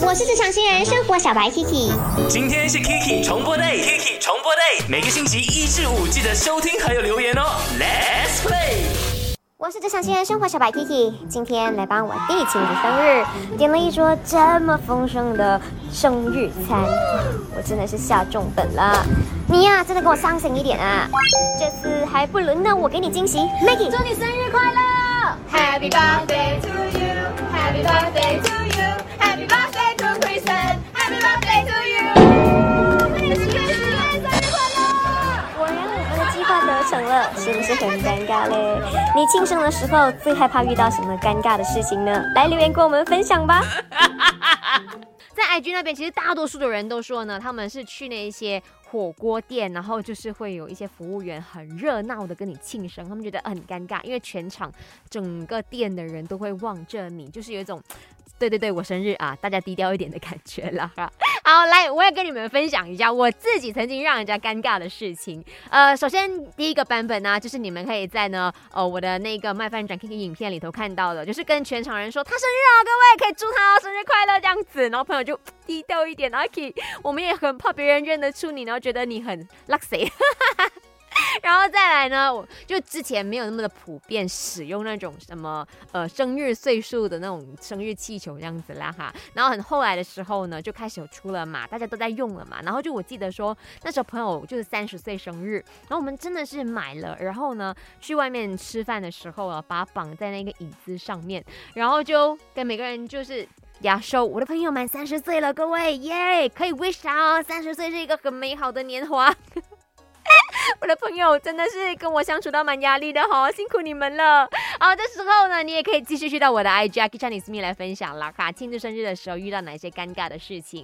我是职场新人生活小白 Kiki。今天是 Kiki 重播 day，Kiki 重播 day，每个星期一至五记得收听还有留言哦。Let's play。我是职场新人生活小白 Kiki，今天来帮我弟庆祝生日，点了一桌这么丰盛的生日餐，我真的是下重本了。你呀、真的给我上心一点啊！这次还不轮到我给你惊喜，Maggie，祝你生日快乐！Happy birthday 是不是很尴尬嘞？你庆生的时候最害怕遇到什么尴尬的事情呢？来留言跟我们分享吧。在 IG 那边，其实大多数的人都说呢，他们是去那一些火锅店，然后就是会有一些服务员很热闹的跟你庆生，他们觉得很尴尬，因为全场整个店的人都会望着你，就是有一种。对对对，我生日啊，大家低调一点的感觉啦。好，来，我也跟你们分享一下我自己曾经让人家尴尬的事情。呃，首先第一个版本呢，就是你们可以在呢，呃，我的那个麦饭转 Kiki 影片里头看到的，就是跟全场人说他生日啊，各位可以祝他生日快乐这样子，然后朋友就 低调一点，然后可以，我们也很怕别人认得出你，然后觉得你很 luxy。然后再来呢，我就之前没有那么的普遍使用那种什么呃生日岁数的那种生日气球这样子啦哈。然后很后来的时候呢，就开始有出了嘛，大家都在用了嘛。然后就我记得说那时候朋友就是三十岁生日，然后我们真的是买了，然后呢去外面吃饭的时候啊，把它绑在那个椅子上面，然后就跟每个人就是。呀，说我的朋友满三十岁了，各位耶，可以 wish 他哦，三十岁是一个很美好的年华。我的朋友真的是跟我相处到蛮压力的哈，辛苦你们了。啊，这时候呢，你也可以继续去到我的 IG 啊 k i c h a n i s me 来分享啦哈，庆祝生日的时候遇到哪些尴尬的事情。